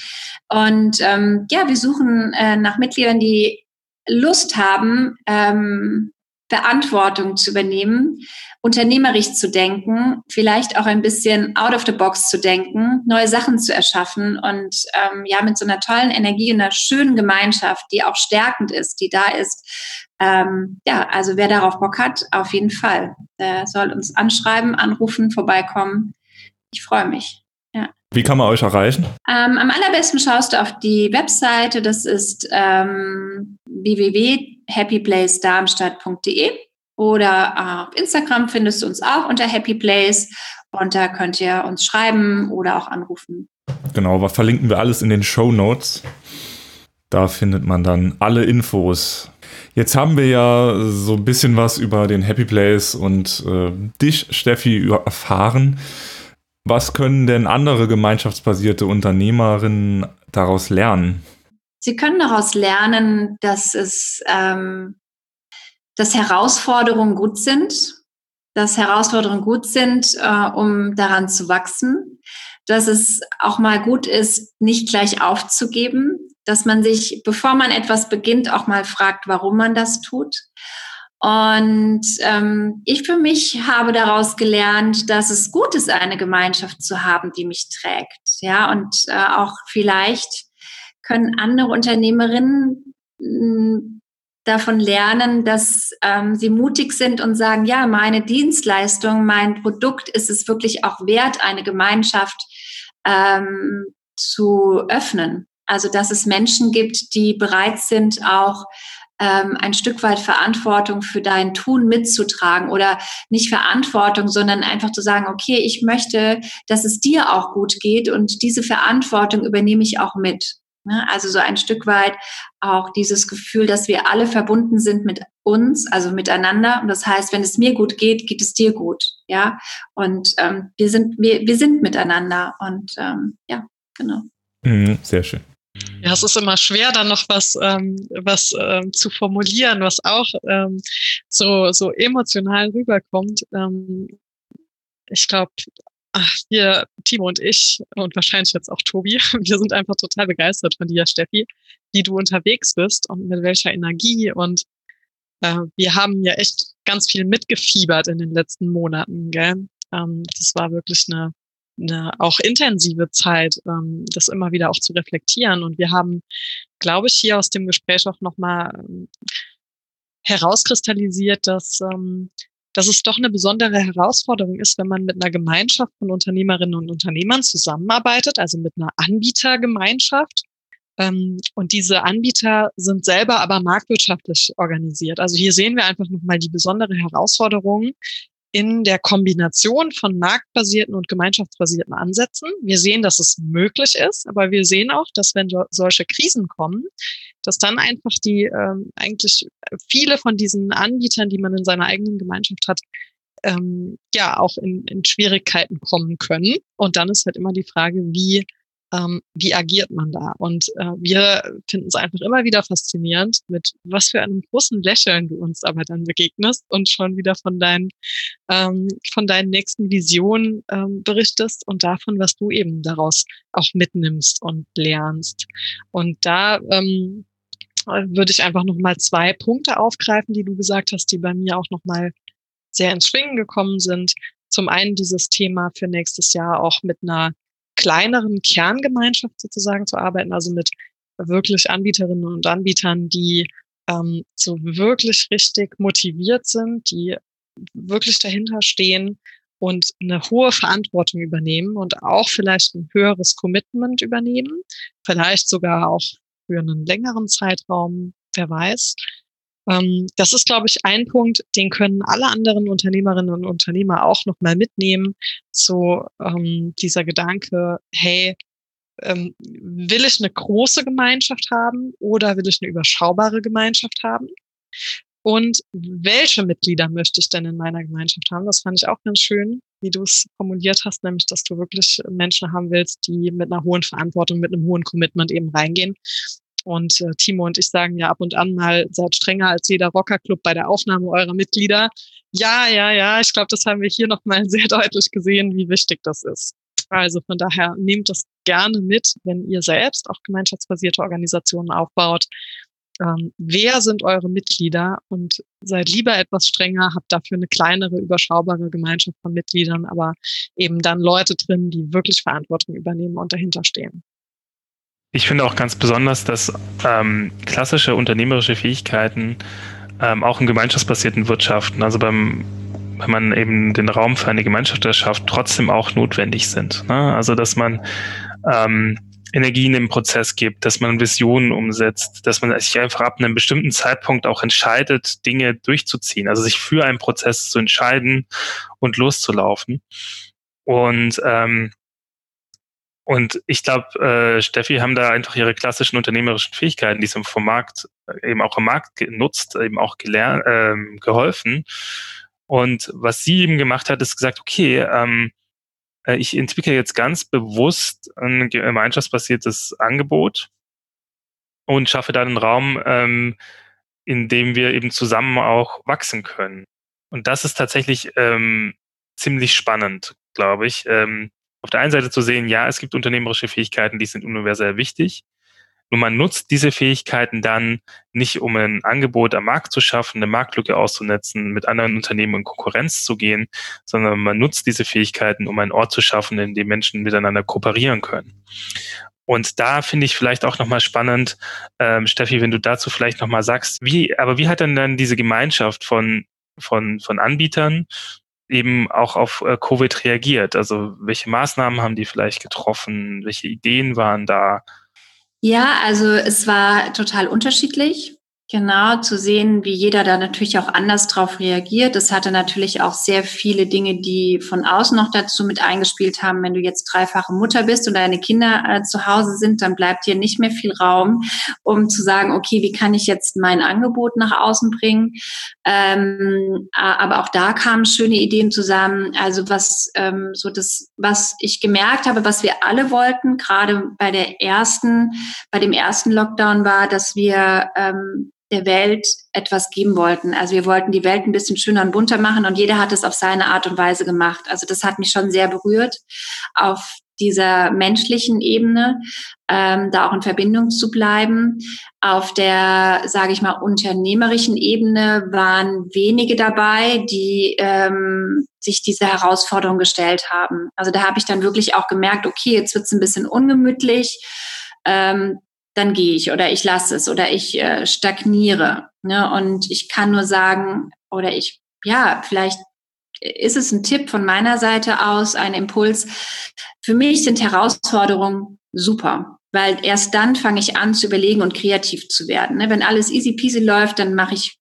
Und ähm, ja, wir suchen äh, nach Mitgliedern, die Lust haben, ähm, Verantwortung zu übernehmen, unternehmerisch zu denken, vielleicht auch ein bisschen out of the box zu denken, neue Sachen zu erschaffen und ähm, ja mit so einer tollen Energie und einer schönen Gemeinschaft, die auch stärkend ist, die da ist. Ähm, ja, also wer darauf Bock hat, auf jeden Fall. Der soll uns anschreiben, anrufen, vorbeikommen. Ich freue mich. Ja. Wie kann man euch erreichen? Ähm, am allerbesten schaust du auf die Webseite, das ist ähm, www.happyplacedarmstadt.de oder auf Instagram findest du uns auch unter Happy Place und da könnt ihr uns schreiben oder auch anrufen. Genau, was verlinken wir alles in den Show Notes. Da findet man dann alle Infos. Jetzt haben wir ja so ein bisschen was über den Happy Place und äh, dich, Steffi, erfahren. Was können denn andere gemeinschaftsbasierte Unternehmerinnen daraus lernen? Sie können daraus lernen, dass es, ähm, dass Herausforderungen gut sind, dass Herausforderungen gut sind, äh, um daran zu wachsen, dass es auch mal gut ist, nicht gleich aufzugeben, dass man sich, bevor man etwas beginnt, auch mal fragt, warum man das tut und ähm, ich für mich habe daraus gelernt, dass es gut ist, eine Gemeinschaft zu haben, die mich trägt. Ja, und äh, auch vielleicht können andere Unternehmerinnen hm, davon lernen, dass ähm, sie mutig sind und sagen, ja, meine Dienstleistung, mein Produkt ist es wirklich auch wert, eine Gemeinschaft ähm, zu öffnen. Also, dass es Menschen gibt, die bereit sind, auch ähm, ein Stück weit Verantwortung für dein Tun mitzutragen oder nicht Verantwortung, sondern einfach zu sagen, okay, ich möchte, dass es dir auch gut geht und diese Verantwortung übernehme ich auch mit. Ne? Also so ein Stück weit auch dieses Gefühl, dass wir alle verbunden sind mit uns, also miteinander. Und das heißt, wenn es mir gut geht, geht es dir gut. Ja. Und ähm, wir sind, wir, wir sind miteinander. Und ähm, ja, genau. Mhm, sehr schön. Ja, es ist immer schwer, dann noch was, ähm, was ähm, zu formulieren, was auch ähm, so, so emotional rüberkommt. Ähm, ich glaube, wir, Timo und ich und wahrscheinlich jetzt auch Tobi, wir sind einfach total begeistert von dir, Steffi, wie du unterwegs bist und mit welcher Energie. Und äh, wir haben ja echt ganz viel mitgefiebert in den letzten Monaten. Gell? Ähm, das war wirklich eine eine auch intensive Zeit, ähm, das immer wieder auch zu reflektieren. Und wir haben, glaube ich, hier aus dem Gespräch auch nochmal ähm, herauskristallisiert, dass, ähm, dass es doch eine besondere Herausforderung ist, wenn man mit einer Gemeinschaft von Unternehmerinnen und Unternehmern zusammenarbeitet, also mit einer Anbietergemeinschaft. Ähm, und diese Anbieter sind selber aber marktwirtschaftlich organisiert. Also hier sehen wir einfach nochmal die besondere Herausforderung, in der Kombination von marktbasierten und gemeinschaftsbasierten Ansätzen. Wir sehen, dass es möglich ist, aber wir sehen auch, dass wenn solche Krisen kommen, dass dann einfach die ähm, eigentlich viele von diesen Anbietern, die man in seiner eigenen Gemeinschaft hat, ähm, ja auch in, in Schwierigkeiten kommen können. Und dann ist halt immer die Frage, wie ähm, wie agiert man da? Und äh, wir finden es einfach immer wieder faszinierend, mit was für einem großen Lächeln du uns aber dann begegnest und schon wieder von deinen, ähm, von deinen nächsten Visionen ähm, berichtest und davon, was du eben daraus auch mitnimmst und lernst. Und da ähm, würde ich einfach nochmal zwei Punkte aufgreifen, die du gesagt hast, die bei mir auch nochmal sehr ins Schwingen gekommen sind. Zum einen dieses Thema für nächstes Jahr auch mit einer kleineren Kerngemeinschaft sozusagen zu arbeiten, also mit wirklich Anbieterinnen und Anbietern, die ähm, so wirklich richtig motiviert sind, die wirklich dahinter stehen und eine hohe Verantwortung übernehmen und auch vielleicht ein höheres Commitment übernehmen, vielleicht sogar auch für einen längeren Zeitraum, wer weiß. Ähm, das ist, glaube ich, ein Punkt, den können alle anderen Unternehmerinnen und Unternehmer auch nochmal mitnehmen. So ähm, dieser Gedanke, hey, ähm, will ich eine große Gemeinschaft haben oder will ich eine überschaubare Gemeinschaft haben? Und welche Mitglieder möchte ich denn in meiner Gemeinschaft haben? Das fand ich auch ganz schön, wie du es formuliert hast, nämlich, dass du wirklich Menschen haben willst, die mit einer hohen Verantwortung, mit einem hohen Commitment eben reingehen und äh, Timo und ich sagen ja ab und an mal, seid strenger als jeder Rockerclub bei der Aufnahme eurer Mitglieder. Ja, ja, ja, ich glaube, das haben wir hier nochmal sehr deutlich gesehen, wie wichtig das ist. Also von daher nehmt das gerne mit, wenn ihr selbst auch gemeinschaftsbasierte Organisationen aufbaut. ähm, wer sind eure Mitglieder und seid lieber etwas strenger, habt dafür eine kleinere, überschaubare Gemeinschaft von Mitgliedern, aber eben dann Leute drin, die wirklich Verantwortung übernehmen und dahinter stehen. Ich finde auch ganz besonders, dass ähm, klassische unternehmerische Fähigkeiten ähm, auch in gemeinschaftsbasierten Wirtschaften, also beim wenn man eben den Raum für eine Gemeinschaft erschafft, trotzdem auch notwendig sind. Ne? Also dass man ähm, Energien im Prozess gibt, dass man Visionen umsetzt, dass man sich einfach ab einem bestimmten Zeitpunkt auch entscheidet, Dinge durchzuziehen, also sich für einen Prozess zu entscheiden und loszulaufen. Und ähm, und ich glaube, äh, Steffi haben da einfach ihre klassischen unternehmerischen Fähigkeiten, die sie vom Markt äh, eben auch im Markt genutzt, eben auch gelernt, ähm, geholfen. Und was sie eben gemacht hat, ist gesagt, okay, ähm, äh, ich entwickle jetzt ganz bewusst ein gemeinschaftsbasiertes Angebot und schaffe da einen Raum, ähm, in dem wir eben zusammen auch wachsen können. Und das ist tatsächlich ähm, ziemlich spannend, glaube ich. Ähm, auf der einen Seite zu sehen, ja, es gibt unternehmerische Fähigkeiten, die sind universell wichtig. Nur man nutzt diese Fähigkeiten dann nicht, um ein Angebot am Markt zu schaffen, eine Marktlücke auszunetzen, mit anderen Unternehmen in Konkurrenz zu gehen, sondern man nutzt diese Fähigkeiten, um einen Ort zu schaffen, in dem Menschen miteinander kooperieren können. Und da finde ich vielleicht auch nochmal spannend, ähm, Steffi, wenn du dazu vielleicht nochmal sagst, wie, aber wie hat denn dann diese Gemeinschaft von, von, von Anbietern eben auch auf äh, Covid reagiert? Also welche Maßnahmen haben die vielleicht getroffen? Welche Ideen waren da? Ja, also es war total unterschiedlich. Genau, zu sehen, wie jeder da natürlich auch anders drauf reagiert. Das hatte natürlich auch sehr viele Dinge, die von außen noch dazu mit eingespielt haben. Wenn du jetzt dreifache Mutter bist und deine Kinder äh, zu Hause sind, dann bleibt dir nicht mehr viel Raum, um zu sagen, okay, wie kann ich jetzt mein Angebot nach außen bringen? Ähm, aber auch da kamen schöne Ideen zusammen. Also was ähm, so das, was ich gemerkt habe, was wir alle wollten, gerade bei der ersten, bei dem ersten Lockdown war, dass wir ähm, der Welt etwas geben wollten. Also wir wollten die Welt ein bisschen schöner und bunter machen und jeder hat es auf seine Art und Weise gemacht. Also das hat mich schon sehr berührt auf dieser menschlichen Ebene, ähm, da auch in Verbindung zu bleiben. Auf der, sage ich mal, unternehmerischen Ebene waren wenige dabei, die ähm, sich diese Herausforderung gestellt haben. Also da habe ich dann wirklich auch gemerkt, okay, jetzt wird es ein bisschen ungemütlich. Ähm, dann gehe ich oder ich lasse es oder ich äh, stagniere. Ne? Und ich kann nur sagen, oder ich, ja, vielleicht ist es ein Tipp von meiner Seite aus, ein Impuls. Für mich sind Herausforderungen super, weil erst dann fange ich an zu überlegen und kreativ zu werden. Ne? Wenn alles easy peasy läuft, dann mache ich,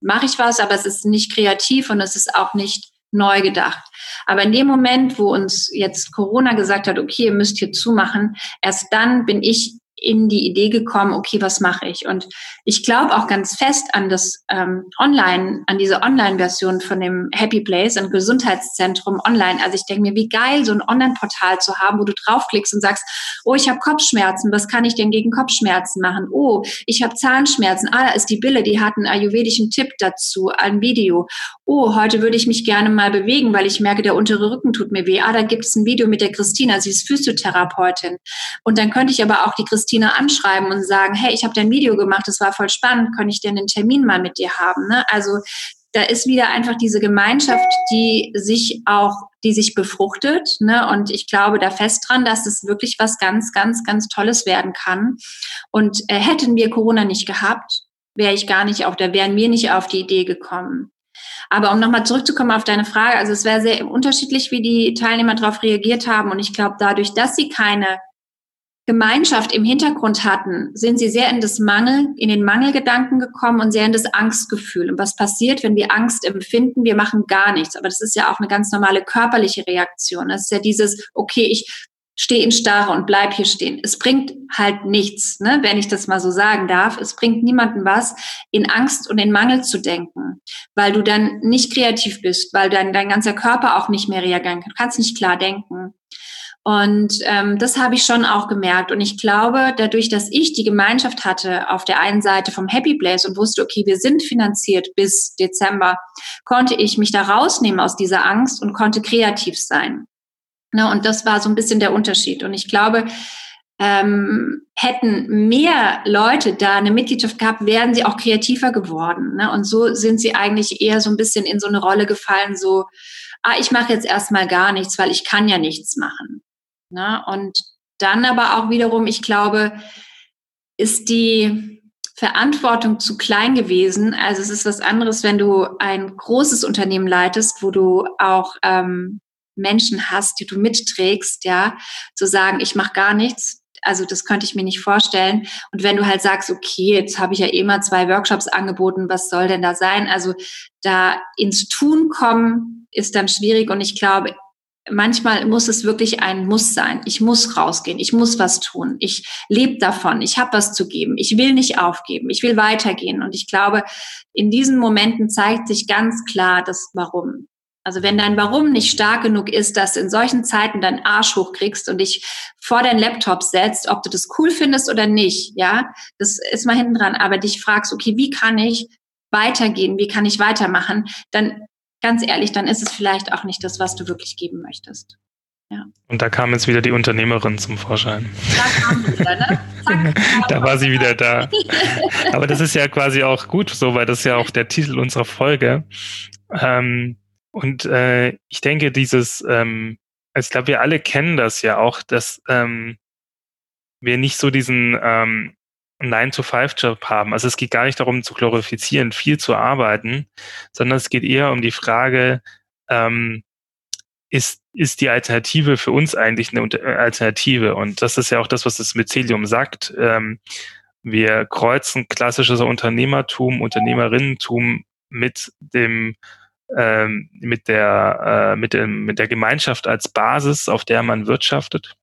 mache ich was, aber es ist nicht kreativ und es ist auch nicht neu gedacht. Aber in dem Moment, wo uns jetzt Corona gesagt hat, okay, ihr müsst hier zumachen, erst dann bin ich in die Idee gekommen, okay, was mache ich? Und ich glaube auch ganz fest an das ähm, Online, an diese Online-Version von dem Happy Place, ein Gesundheitszentrum online. Also ich denke mir, wie geil, so ein Online-Portal zu haben, wo du draufklickst und sagst, oh, ich habe Kopfschmerzen, was kann ich denn gegen Kopfschmerzen machen? Oh, ich habe Zahnschmerzen, ah, da ist die Bille, die hat einen ayurvedischen Tipp dazu, ein Video. Oh, heute würde ich mich gerne mal bewegen, weil ich merke, der untere Rücken tut mir weh. Ah, da gibt es ein Video mit der Christina, sie ist Physiotherapeutin. Und dann könnte ich aber auch die Christina anschreiben und sagen, hey, ich habe dein Video gemacht, das war voll spannend, kann ich denn einen Termin mal mit dir haben? Ne? Also da ist wieder einfach diese Gemeinschaft, die sich auch, die sich befruchtet. Ne? Und ich glaube da fest dran, dass es wirklich was ganz, ganz, ganz Tolles werden kann. Und äh, hätten wir Corona nicht gehabt, wäre ich gar nicht auf, da wären wir nicht auf die Idee gekommen. Aber um nochmal zurückzukommen auf deine Frage, also es wäre sehr unterschiedlich, wie die Teilnehmer darauf reagiert haben. Und ich glaube, dadurch, dass sie keine Gemeinschaft im Hintergrund hatten, sind sie sehr in das Mangel, in den Mangelgedanken gekommen und sehr in das Angstgefühl. Und was passiert, wenn wir Angst empfinden? Wir machen gar nichts. Aber das ist ja auch eine ganz normale körperliche Reaktion. Das ist ja dieses, okay, ich stehe in Starre und bleib hier stehen. Es bringt halt nichts, ne, wenn ich das mal so sagen darf. Es bringt niemanden was, in Angst und in Mangel zu denken, weil du dann nicht kreativ bist, weil dann dein ganzer Körper auch nicht mehr reagieren kann. Du kannst nicht klar denken. Und ähm, das habe ich schon auch gemerkt. Und ich glaube, dadurch, dass ich die Gemeinschaft hatte auf der einen Seite vom Happy Place und wusste, okay, wir sind finanziert bis Dezember, konnte ich mich da rausnehmen aus dieser Angst und konnte kreativ sein. Ne, und das war so ein bisschen der Unterschied. Und ich glaube, ähm, hätten mehr Leute da eine Mitgliedschaft gehabt, wären sie auch kreativer geworden. Ne? Und so sind sie eigentlich eher so ein bisschen in so eine Rolle gefallen, so, ah, ich mache jetzt erstmal gar nichts, weil ich kann ja nichts machen. Ne? Und dann aber auch wiederum, ich glaube, ist die Verantwortung zu klein gewesen. Also es ist was anderes, wenn du ein großes Unternehmen leitest, wo du auch ähm, Menschen hast, die du mitträgst, ja, zu sagen, ich mache gar nichts, also das könnte ich mir nicht vorstellen. Und wenn du halt sagst, okay, jetzt habe ich ja eh zwei Workshops angeboten, was soll denn da sein? Also da ins Tun kommen ist dann schwierig und ich glaube, manchmal muss es wirklich ein Muss sein. Ich muss rausgehen, ich muss was tun, ich lebe davon, ich habe was zu geben, ich will nicht aufgeben, ich will weitergehen. Und ich glaube, in diesen Momenten zeigt sich ganz klar das Warum. Also wenn dein Warum nicht stark genug ist, dass du in solchen Zeiten deinen Arsch hochkriegst und dich vor dein Laptop setzt, ob du das cool findest oder nicht, ja, das ist mal hinten dran, aber dich fragst, okay, wie kann ich weitergehen, wie kann ich weitermachen, dann ganz ehrlich, dann ist es vielleicht auch nicht das, was du wirklich geben möchtest. Ja. Und da kam jetzt wieder die Unternehmerin zum Vorschein. Da kam sie wieder, ne? Zack, da war sie wieder da. Aber das ist ja quasi auch gut so, weil das ist ja auch der Titel unserer Folge. Ähm, und äh, ich denke, dieses, ähm, also ich glaube, wir alle kennen das ja auch, dass ähm, wir nicht so diesen ähm, 9-to-5-Job haben. Also es geht gar nicht darum zu glorifizieren, viel zu arbeiten, sondern es geht eher um die Frage, ähm, ist, ist die Alternative für uns eigentlich eine äh, Alternative? Und das ist ja auch das, was das Mycelium sagt. Ähm, wir kreuzen klassisches Unternehmertum, Unternehmerinnentum mit dem ähm, mit der äh, mit dem mit der Gemeinschaft als Basis, auf der man wirtschaftet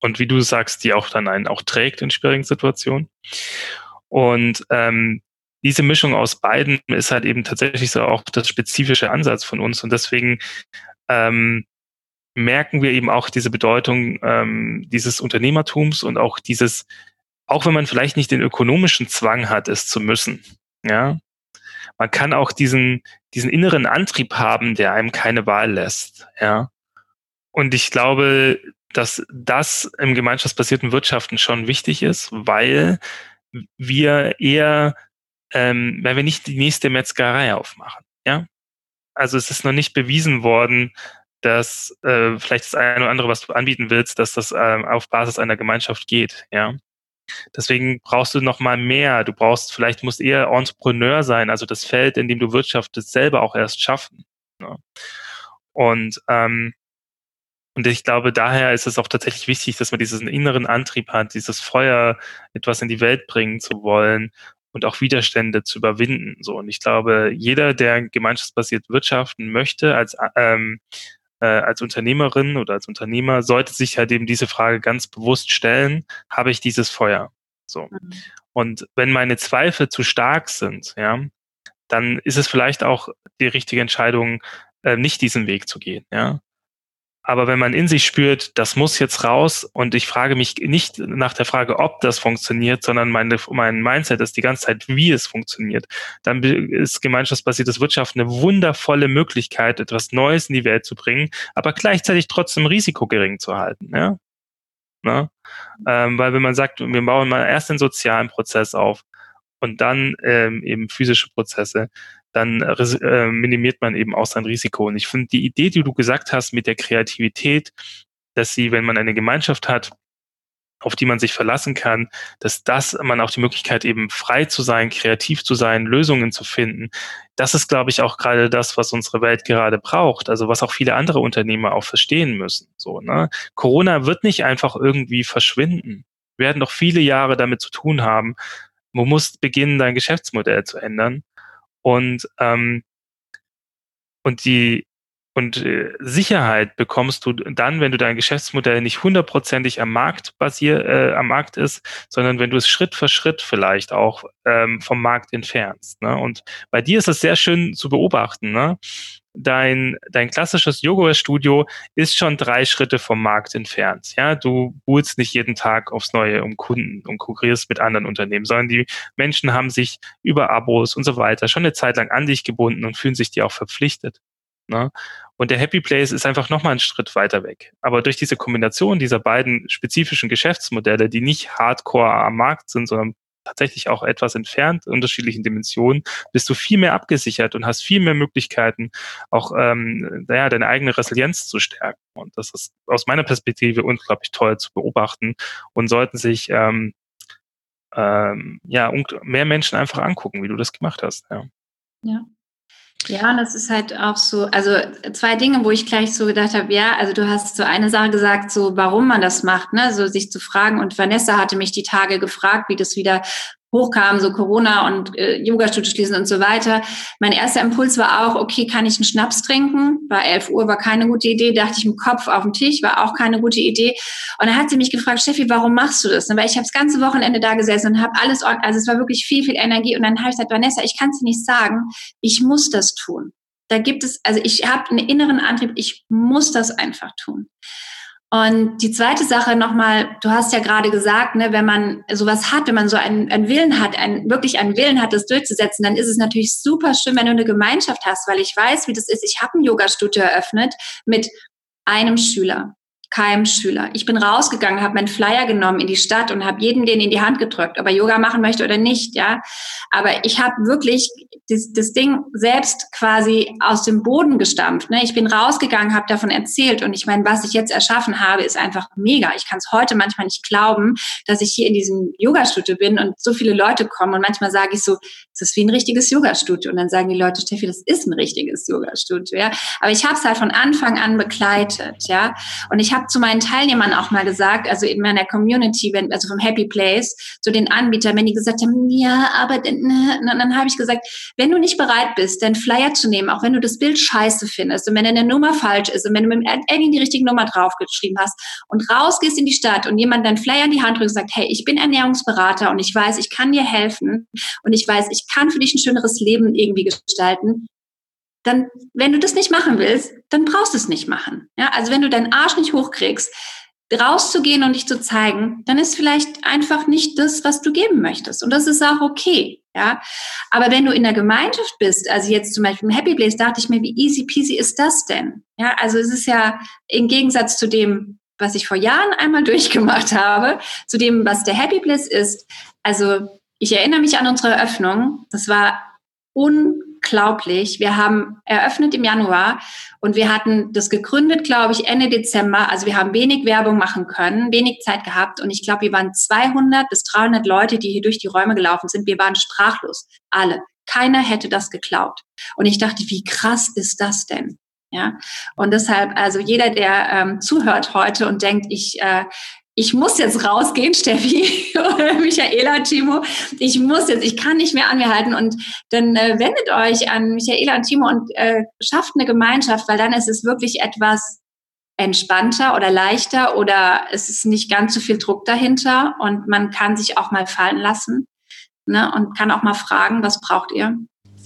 und wie du sagst, die auch dann einen auch trägt in schwierigen Situationen. Und ähm, diese Mischung aus beiden ist halt eben tatsächlich so auch das spezifische Ansatz von uns und deswegen ähm, merken wir eben auch diese Bedeutung ähm, dieses Unternehmertums und auch dieses, auch wenn man vielleicht nicht den ökonomischen Zwang hat, es zu müssen, ja, man kann auch diesen, diesen inneren Antrieb haben, der einem keine Wahl lässt, ja. Und ich glaube, dass das im gemeinschaftsbasierten Wirtschaften schon wichtig ist, weil wir eher, ähm, weil wir nicht die nächste Metzgerei aufmachen, ja. Also es ist noch nicht bewiesen worden, dass äh, vielleicht das eine oder andere, was du anbieten willst, dass das ähm, auf Basis einer Gemeinschaft geht, ja. Deswegen brauchst du noch mal mehr. Du brauchst, vielleicht musst eher Entrepreneur sein, also das Feld, in dem du wirtschaftest, selber auch erst schaffen. Ne? Und ähm, und ich glaube, daher ist es auch tatsächlich wichtig, dass man diesen inneren Antrieb hat, dieses Feuer, etwas in die Welt bringen zu wollen und auch Widerstände zu überwinden. So und ich glaube, jeder, der gemeinschaftsbasiert wirtschaften möchte, als ähm, äh, als Unternehmerin oder als Unternehmer sollte sich halt eben diese Frage ganz bewusst stellen, habe ich dieses Feuer? So. Mhm. Und wenn meine Zweifel zu stark sind, ja, dann ist es vielleicht auch die richtige Entscheidung, äh, nicht diesen Weg zu gehen, ja. Aber wenn man in sich spürt, das muss jetzt raus und ich frage mich nicht nach der Frage, ob das funktioniert, sondern meine, mein Mindset ist die ganze Zeit, wie es funktioniert, dann ist gemeinschaftsbasiertes Wirtschaften eine wundervolle Möglichkeit, etwas Neues in die Welt zu bringen, aber gleichzeitig trotzdem Risiko gering zu halten. Ja? Ne? Ähm, weil wenn man sagt, wir bauen mal erst den sozialen Prozess auf und dann ähm, eben physische Prozesse, dann äh, minimiert man eben auch sein Risiko. Und ich finde die Idee, die du gesagt hast mit der Kreativität, dass sie, wenn man eine Gemeinschaft hat, auf die man sich verlassen kann, dass das man auch die Möglichkeit eben frei zu sein, kreativ zu sein, Lösungen zu finden. Das ist, glaube ich, auch gerade das, was unsere Welt gerade braucht. Also was auch viele andere Unternehmer auch verstehen müssen. So, ne? Corona wird nicht einfach irgendwie verschwinden. Wir werden noch viele Jahre damit zu tun haben. Man muss beginnen, dein Geschäftsmodell zu ändern. Und, ähm, und die und äh, Sicherheit bekommst du dann, wenn du dein Geschäftsmodell nicht hundertprozentig am Markt basier, äh, am Markt ist, sondern wenn du es Schritt für Schritt vielleicht auch ähm, vom Markt entfernst. Ne? Und bei dir ist es sehr schön zu beobachten. Ne? Dein, dein klassisches Yoga-Studio ist schon drei Schritte vom Markt entfernt. Ja, du buhlst nicht jeden Tag aufs Neue um Kunden und konkurrierst mit anderen Unternehmen, sondern die Menschen haben sich über Abos und so weiter schon eine Zeit lang an dich gebunden und fühlen sich dir auch verpflichtet. Ne? Und der Happy Place ist einfach nochmal einen Schritt weiter weg. Aber durch diese Kombination dieser beiden spezifischen Geschäftsmodelle, die nicht hardcore am Markt sind, sondern tatsächlich auch etwas entfernt, unterschiedlichen Dimensionen, bist du viel mehr abgesichert und hast viel mehr Möglichkeiten, auch ähm, naja, deine eigene Resilienz zu stärken. Und das ist aus meiner Perspektive unglaublich toll zu beobachten und sollten sich ähm, ähm, ja mehr Menschen einfach angucken, wie du das gemacht hast. Ja. ja. Ja, und das ist halt auch so, also zwei Dinge, wo ich gleich so gedacht habe, ja, also du hast so eine Sache gesagt, so warum man das macht, ne, so sich zu fragen. Und Vanessa hatte mich die Tage gefragt, wie das wieder hochkam, so Corona und äh, Yoga-Studio schließen und so weiter. Mein erster Impuls war auch, okay, kann ich einen Schnaps trinken? War 11 Uhr, war keine gute Idee. Dachte ich im Kopf auf dem Tisch, war auch keine gute Idee. Und dann hat sie mich gefragt, Steffi, warum machst du das? Weil ich habe das ganze Wochenende da gesessen und habe alles, also es war wirklich viel, viel Energie. Und dann habe ich gesagt, Vanessa, ich kann es dir nicht sagen, ich muss das tun. Da gibt es, also ich habe einen inneren Antrieb, ich muss das einfach tun. Und die zweite Sache nochmal, du hast ja gerade gesagt, ne, wenn man sowas hat, wenn man so einen, einen Willen hat, einen, wirklich einen Willen hat, das durchzusetzen, dann ist es natürlich super schön, wenn du eine Gemeinschaft hast, weil ich weiß, wie das ist. Ich habe ein Yoga-Studio eröffnet mit einem Schüler keinem Schüler. Ich bin rausgegangen, habe meinen Flyer genommen in die Stadt und habe jedem den in die Hand gedrückt, ob er Yoga machen möchte oder nicht, ja. Aber ich habe wirklich das, das Ding selbst quasi aus dem Boden gestampft. Ne? Ich bin rausgegangen, habe davon erzählt und ich meine, was ich jetzt erschaffen habe, ist einfach mega. Ich kann es heute manchmal nicht glauben, dass ich hier in diesem Yoga-Studio bin und so viele Leute kommen und manchmal sage ich so, es ist wie ein richtiges Yoga-Studio und dann sagen die Leute, Steffi, das ist ein richtiges Yoga-Studio, ja. Aber ich habe es halt von Anfang an begleitet, ja. Und ich habe zu meinen Teilnehmern auch mal gesagt, also in meiner Community, wenn, also vom Happy Place, zu den Anbietern, wenn die gesagt haben, ja, aber dann, ne, dann habe ich gesagt, wenn du nicht bereit bist, den Flyer zu nehmen, auch wenn du das Bild scheiße findest und wenn deine Nummer falsch ist und wenn du mit Edding die richtige Nummer draufgeschrieben hast und rausgehst in die Stadt und jemand deinen Flyer in die Hand drückt und sagt, hey, ich bin Ernährungsberater und ich weiß, ich kann dir helfen und ich weiß, ich kann für dich ein schöneres Leben irgendwie gestalten, dann, wenn du das nicht machen willst, dann brauchst du es nicht machen. Ja, also wenn du deinen Arsch nicht hochkriegst, rauszugehen und dich zu zeigen, dann ist vielleicht einfach nicht das, was du geben möchtest. Und das ist auch okay. Ja, aber wenn du in der Gemeinschaft bist, also jetzt zum Beispiel im Happy Place, dachte ich mir, wie easy peasy ist das denn? Ja, also es ist ja im Gegensatz zu dem, was ich vor Jahren einmal durchgemacht habe, zu dem, was der Happy Place ist. Also ich erinnere mich an unsere Eröffnung. Das war un unglaublich. Wir haben eröffnet im Januar und wir hatten das gegründet, glaube ich, Ende Dezember. Also wir haben wenig Werbung machen können, wenig Zeit gehabt und ich glaube, wir waren 200 bis 300 Leute, die hier durch die Räume gelaufen sind. Wir waren sprachlos, alle. Keiner hätte das geglaubt. Und ich dachte, wie krass ist das denn? Ja, und deshalb, also jeder, der ähm, zuhört heute und denkt, ich äh, ich muss jetzt rausgehen, Steffi Michaela, Timo, ich muss jetzt, ich kann nicht mehr an mir halten und dann äh, wendet euch an Michaela und Timo und äh, schafft eine Gemeinschaft, weil dann ist es wirklich etwas entspannter oder leichter oder es ist nicht ganz so viel Druck dahinter und man kann sich auch mal fallen lassen ne, und kann auch mal fragen, was braucht ihr?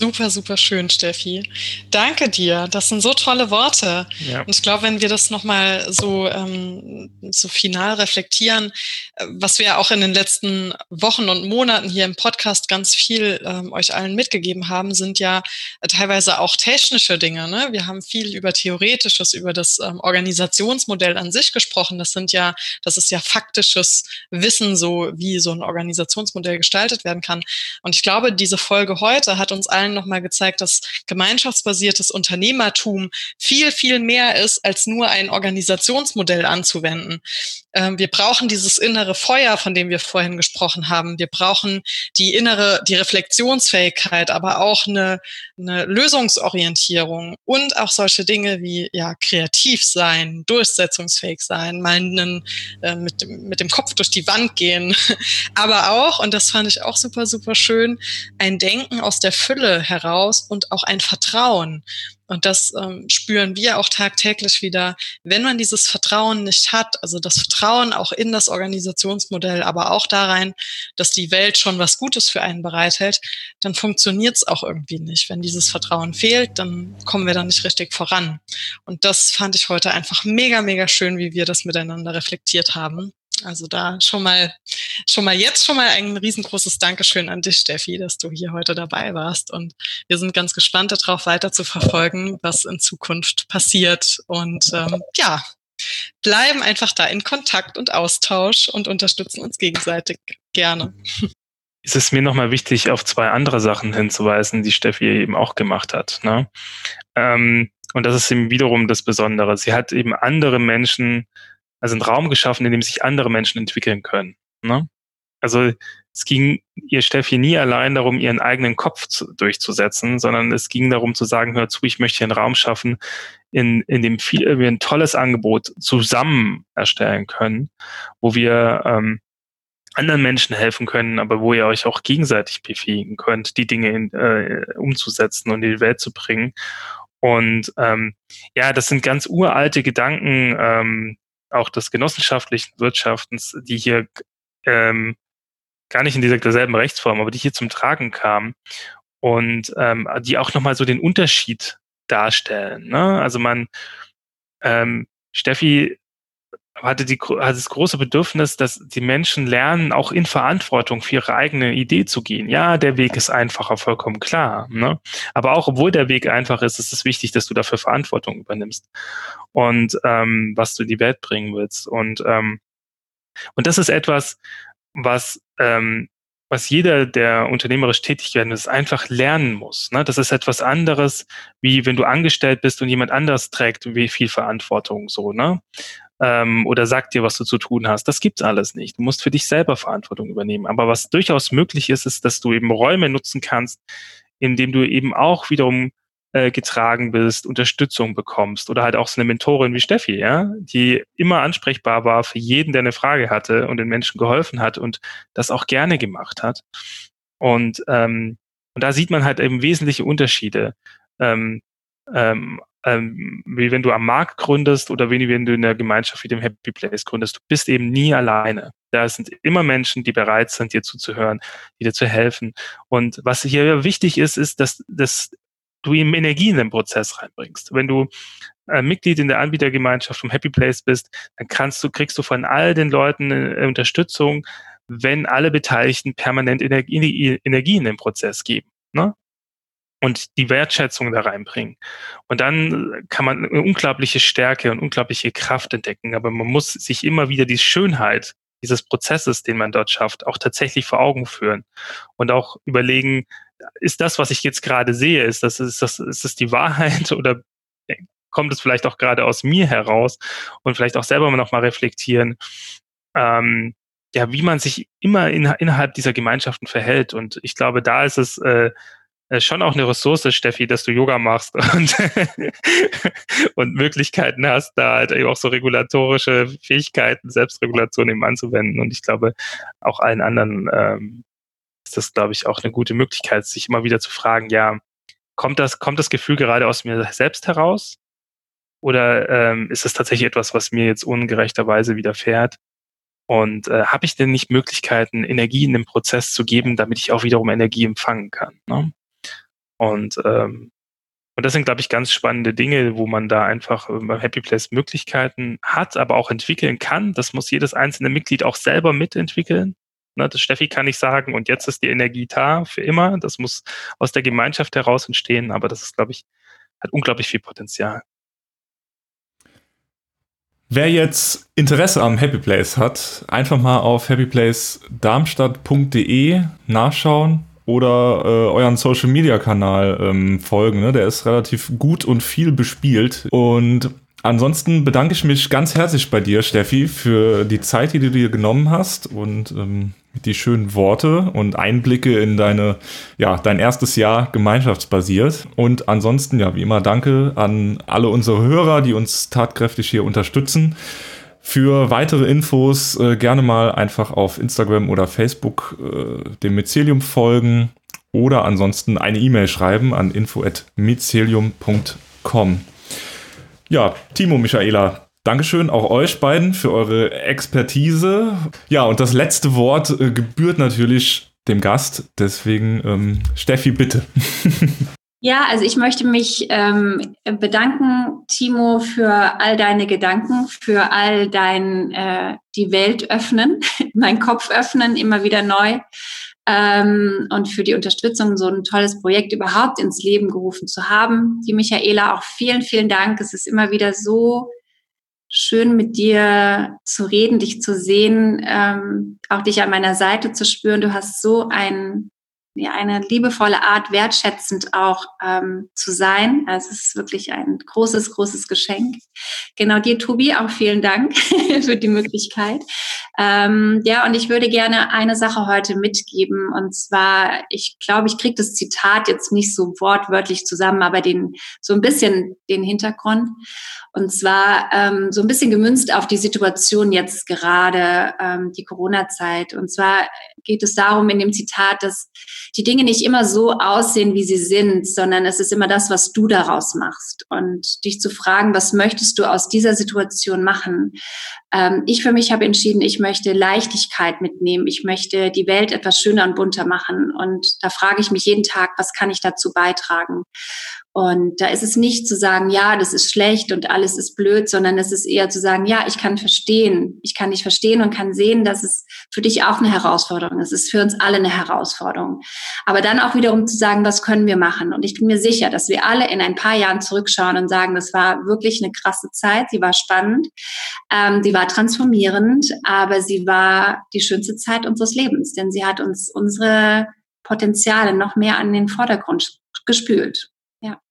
Super, super schön, Steffi. Danke dir. Das sind so tolle Worte. Ja. Und ich glaube, wenn wir das nochmal so, ähm, so final reflektieren, äh, was wir auch in den letzten Wochen und Monaten hier im Podcast ganz viel ähm, euch allen mitgegeben haben, sind ja teilweise auch technische Dinge. Ne? Wir haben viel über Theoretisches, über das ähm, Organisationsmodell an sich gesprochen. Das sind ja, das ist ja faktisches Wissen, so wie so ein Organisationsmodell gestaltet werden kann. Und ich glaube, diese Folge heute hat uns allen allen nochmal gezeigt, dass gemeinschaftsbasiertes Unternehmertum viel, viel mehr ist, als nur ein Organisationsmodell anzuwenden. Ähm, wir brauchen dieses innere Feuer, von dem wir vorhin gesprochen haben. Wir brauchen die innere, die Reflexionsfähigkeit, aber auch eine, eine Lösungsorientierung und auch solche Dinge wie ja kreativ sein, durchsetzungsfähig sein, mal einen, äh, mit, dem, mit dem Kopf durch die Wand gehen, aber auch und das fand ich auch super super schön, ein Denken aus der Fülle heraus und auch ein Vertrauen. Und das ähm, spüren wir auch tagtäglich wieder. Wenn man dieses Vertrauen nicht hat, also das Vertrauen auch in das Organisationsmodell, aber auch darein, dass die Welt schon was Gutes für einen bereithält, dann funktioniert es auch irgendwie nicht. Wenn dieses Vertrauen fehlt, dann kommen wir da nicht richtig voran. Und das fand ich heute einfach mega, mega schön, wie wir das miteinander reflektiert haben. Also da schon mal, schon mal jetzt schon mal ein riesengroßes Dankeschön an dich, Steffi, dass du hier heute dabei warst. Und wir sind ganz gespannt darauf, weiter zu verfolgen, was in Zukunft passiert. Und ähm, ja, bleiben einfach da in Kontakt und Austausch und unterstützen uns gegenseitig gerne. Es ist mir nochmal wichtig, auf zwei andere Sachen hinzuweisen, die Steffi eben auch gemacht hat. Ne? Ähm, und das ist eben wiederum das Besondere. Sie hat eben andere Menschen also einen Raum geschaffen, in dem sich andere Menschen entwickeln können. Ne? Also es ging ihr Steffi nie allein darum, ihren eigenen Kopf zu, durchzusetzen, sondern es ging darum zu sagen, hör zu, ich möchte hier einen Raum schaffen, in, in dem viel, wir ein tolles Angebot zusammen erstellen können, wo wir ähm, anderen Menschen helfen können, aber wo ihr euch auch gegenseitig befähigen könnt, die Dinge in, äh, umzusetzen und in die Welt zu bringen. Und ähm, ja, das sind ganz uralte Gedanken, ähm, auch des genossenschaftlichen Wirtschaftens, die hier ähm, gar nicht in dieser derselben Rechtsform, aber die hier zum Tragen kamen und ähm, die auch nochmal so den Unterschied darstellen. Ne? Also man, ähm, Steffi hatte, die, hatte das große Bedürfnis, dass die Menschen lernen, auch in Verantwortung für ihre eigene Idee zu gehen. Ja, der Weg ist einfacher, vollkommen klar. Ne? Aber auch obwohl der Weg einfach ist, ist es wichtig, dass du dafür Verantwortung übernimmst und ähm, was du in die Welt bringen willst. Und, ähm, und das ist etwas, was ähm, was jeder, der unternehmerisch tätig werden ist, einfach lernen muss. Ne? Das ist etwas anderes, wie wenn du angestellt bist und jemand anders trägt wie viel Verantwortung so, ne? Ähm, oder sagt dir, was du zu tun hast. Das gibt's alles nicht. Du musst für dich selber Verantwortung übernehmen. Aber was durchaus möglich ist, ist, dass du eben Räume nutzen kannst, indem du eben auch wiederum äh, getragen bist, Unterstützung bekommst oder halt auch so eine Mentorin wie Steffi, ja, die immer ansprechbar war für jeden, der eine Frage hatte und den Menschen geholfen hat und das auch gerne gemacht hat. Und, ähm, und da sieht man halt eben wesentliche Unterschiede. Ähm, ähm, ähm, wie wenn du am Markt gründest oder wie wenn du in der Gemeinschaft wie dem Happy Place gründest. Du bist eben nie alleine. Da sind immer Menschen, die bereit sind, dir zuzuhören, die dir zu helfen. Und was hier wichtig ist, ist, dass, dass du eben Energie in den Prozess reinbringst. Wenn du äh, Mitglied in der Anbietergemeinschaft vom Happy Place bist, dann kannst du, kriegst du von all den Leuten äh, Unterstützung, wenn alle Beteiligten permanent Energie, Energie in den Prozess geben. Ne? Und die Wertschätzung da reinbringen. Und dann kann man eine unglaubliche Stärke und unglaubliche Kraft entdecken. Aber man muss sich immer wieder die Schönheit dieses Prozesses, den man dort schafft, auch tatsächlich vor Augen führen und auch überlegen, ist das, was ich jetzt gerade sehe, ist das, ist das, ist das die Wahrheit oder kommt es vielleicht auch gerade aus mir heraus und vielleicht auch selber noch mal reflektieren, ähm, ja, wie man sich immer in, innerhalb dieser Gemeinschaften verhält. Und ich glaube, da ist es äh, äh, schon auch eine Ressource, Steffi, dass du Yoga machst und, und Möglichkeiten hast, da halt eben auch so regulatorische Fähigkeiten, Selbstregulation eben anzuwenden. Und ich glaube, auch allen anderen ähm, ist das, glaube ich, auch eine gute Möglichkeit, sich immer wieder zu fragen, ja, kommt das, kommt das Gefühl gerade aus mir selbst heraus? Oder ähm, ist es tatsächlich etwas, was mir jetzt ungerechterweise widerfährt? Und äh, habe ich denn nicht Möglichkeiten, Energie in den Prozess zu geben, damit ich auch wiederum Energie empfangen kann? Ne? Und, ähm, und das sind, glaube ich, ganz spannende Dinge, wo man da einfach äh, beim Happy Place Möglichkeiten hat, aber auch entwickeln kann. Das muss jedes einzelne Mitglied auch selber mitentwickeln. Ne, das Steffi kann nicht sagen, und jetzt ist die Energie da für immer. Das muss aus der Gemeinschaft heraus entstehen, aber das ist, glaube ich, hat unglaublich viel Potenzial. Wer jetzt Interesse am Happy Place hat, einfach mal auf happyplacedarmstadt.de nachschauen oder äh, euren Social Media Kanal ähm, folgen. Ne? Der ist relativ gut und viel bespielt. Und ansonsten bedanke ich mich ganz herzlich bei dir, Steffi, für die Zeit, die du dir genommen hast und ähm, die schönen Worte und Einblicke in deine, ja, dein erstes Jahr gemeinschaftsbasiert. Und ansonsten, ja, wie immer, danke an alle unsere Hörer, die uns tatkräftig hier unterstützen. Für weitere Infos äh, gerne mal einfach auf Instagram oder Facebook äh, dem Mycelium folgen oder ansonsten eine E-Mail schreiben an info@mycelium.com. Ja, Timo, Michaela, Dankeschön auch euch beiden für eure Expertise. Ja, und das letzte Wort äh, gebührt natürlich dem Gast. Deswegen, ähm, Steffi, bitte. Ja, also ich möchte mich ähm, bedanken, Timo, für all deine Gedanken, für all dein äh, die Welt öffnen, mein Kopf öffnen, immer wieder neu ähm, und für die Unterstützung, so ein tolles Projekt überhaupt ins Leben gerufen zu haben. Die Michaela, auch vielen, vielen Dank. Es ist immer wieder so schön mit dir zu reden, dich zu sehen, ähm, auch dich an meiner Seite zu spüren. Du hast so ein ja, eine liebevolle Art, wertschätzend auch ähm, zu sein. Also es ist wirklich ein großes, großes Geschenk. Genau dir, Tobi, auch vielen Dank für die Möglichkeit. Ähm, ja, und ich würde gerne eine Sache heute mitgeben. Und zwar, ich glaube, ich kriege das Zitat jetzt nicht so wortwörtlich zusammen, aber den so ein bisschen den Hintergrund. Und zwar ähm, so ein bisschen gemünzt auf die Situation jetzt gerade, ähm, die Corona-Zeit. Und zwar geht es darum in dem Zitat, dass die Dinge nicht immer so aussehen, wie sie sind, sondern es ist immer das, was du daraus machst. Und dich zu fragen, was möchtest du aus dieser Situation machen? Ähm, ich für mich habe entschieden, ich möchte Leichtigkeit mitnehmen. Ich möchte die Welt etwas schöner und bunter machen. Und da frage ich mich jeden Tag, was kann ich dazu beitragen? Und da ist es nicht zu sagen, ja, das ist schlecht und alles ist blöd, sondern es ist eher zu sagen, ja, ich kann verstehen. Ich kann dich verstehen und kann sehen, dass es für dich auch eine Herausforderung ist. Es ist für uns alle eine Herausforderung. Aber dann auch wiederum zu sagen, was können wir machen? Und ich bin mir sicher, dass wir alle in ein paar Jahren zurückschauen und sagen, das war wirklich eine krasse Zeit. Sie war spannend. Ähm, sie war transformierend, aber sie war die schönste Zeit unseres Lebens, denn sie hat uns unsere Potenziale noch mehr an den Vordergrund gespült. Yeah.